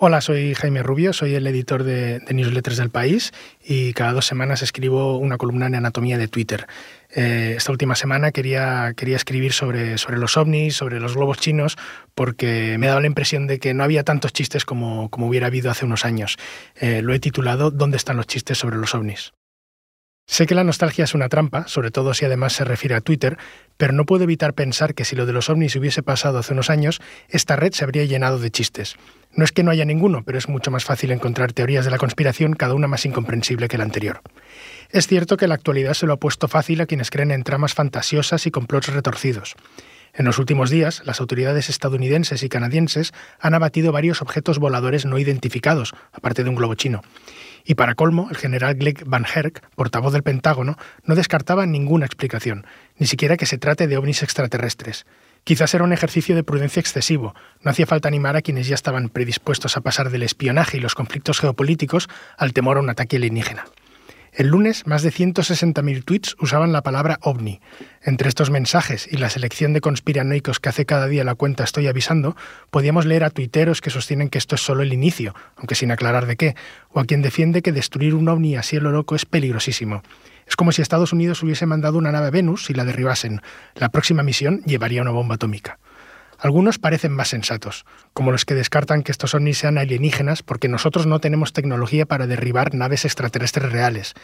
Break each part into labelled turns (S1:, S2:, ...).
S1: Hola, soy Jaime Rubio, soy el editor de, newsletters del país y cada dos semanas escribo una columna en anatomía de Twitter. Eh, esta última semana quería, quería escribir sobre, sobre los ovnis, sobre los globos chinos, porque me ha dado la impresión de que no había tantos chistes como, como hubiera habido hace unos años. Eh, lo he titulado ¿Dónde están los chistes sobre los ovnis? Sé que la nostalgia es una trampa, sobre todo si además se refiere a Twitter, pero no puedo evitar pensar que si lo de los ovnis hubiese pasado hace unos años, esta red se habría llenado de chistes. No es que no haya ninguno, pero es mucho más fácil encontrar teorías de la conspiración, cada una más incomprensible que la anterior. Es cierto que la actualidad se lo ha puesto fácil a quienes creen en tramas fantasiosas y complots retorcidos. En los últimos días, las autoridades estadounidenses y canadienses han abatido varios objetos voladores no identificados, aparte de un globo chino. Y para colmo, el general Glegg Van Herk, portavoz del Pentágono, no descartaba ninguna explicación, ni siquiera que se trate de ovnis extraterrestres. Quizás era un ejercicio de prudencia excesivo. No hacía falta animar a quienes ya estaban predispuestos a pasar del espionaje y los conflictos geopolíticos al temor a un ataque alienígena. El lunes, más de 160.000 tweets usaban la palabra ovni. Entre estos mensajes y la selección de conspiranoicos que hace cada día la cuenta Estoy avisando, podíamos leer a tuiteros que sostienen que esto es solo el inicio, aunque sin aclarar de qué, o a quien defiende que destruir un ovni a lo loco es peligrosísimo. Es como si Estados Unidos hubiese mandado una nave Venus y la derribasen. La próxima misión llevaría una bomba atómica. Algunos parecen más sensatos, como los que descartan que estos ovnis sean alienígenas porque nosotros no tenemos tecnología para derribar naves extraterrestres reales.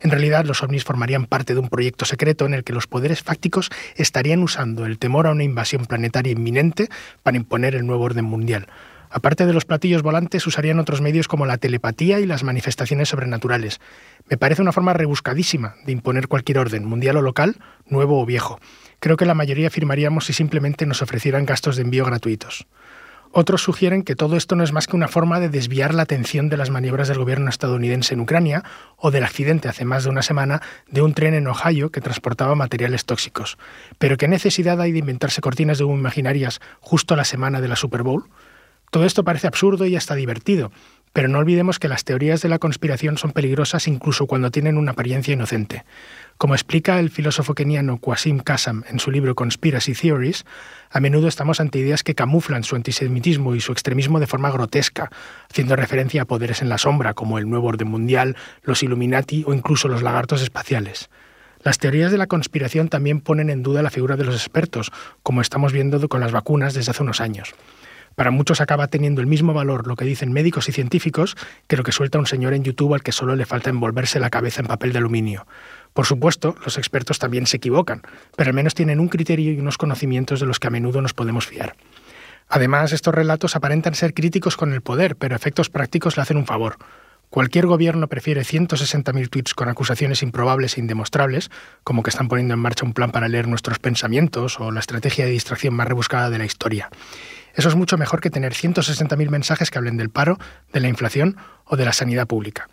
S1: En realidad, los ovnis formarían parte de un proyecto secreto en el que los poderes fácticos estarían usando el temor a una invasión planetaria inminente para imponer el nuevo orden mundial. Aparte de los platillos volantes, usarían otros medios como la telepatía y las manifestaciones sobrenaturales. Me parece una forma rebuscadísima de imponer cualquier orden, mundial o local, nuevo o viejo creo que la mayoría firmaríamos si simplemente nos ofrecieran gastos de envío gratuitos. Otros sugieren que todo esto no es más que una forma de desviar la atención de las maniobras del gobierno estadounidense en Ucrania o del accidente hace más de una semana de un tren en Ohio que transportaba materiales tóxicos. Pero ¿qué necesidad hay de inventarse cortinas de humo imaginarias justo a la semana de la Super Bowl? Todo esto parece absurdo y hasta divertido, pero no olvidemos que las teorías de la conspiración son peligrosas incluso cuando tienen una apariencia inocente. Como explica el filósofo keniano Kwasim Kassam en su libro Conspiracy Theories, a menudo estamos ante ideas que camuflan su antisemitismo y su extremismo de forma grotesca, haciendo referencia a poderes en la sombra como el nuevo orden mundial, los Illuminati o incluso los lagartos espaciales. Las teorías de la conspiración también ponen en duda la figura de los expertos, como estamos viendo con las vacunas desde hace unos años. Para muchos acaba teniendo el mismo valor lo que dicen médicos y científicos que lo que suelta un señor en YouTube al que solo le falta envolverse la cabeza en papel de aluminio. Por supuesto, los expertos también se equivocan, pero al menos tienen un criterio y unos conocimientos de los que a menudo nos podemos fiar. Además, estos relatos aparentan ser críticos con el poder, pero efectos prácticos le hacen un favor. Cualquier gobierno prefiere 160.000 tweets con acusaciones improbables e indemostrables, como que están poniendo en marcha un plan para leer nuestros pensamientos o la estrategia de distracción más rebuscada de la historia. Eso es mucho mejor que tener 160.000 mensajes que hablen del paro, de la inflación o de la sanidad pública.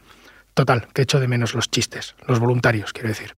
S1: Total, que echo de menos los chistes, los voluntarios, quiero decir.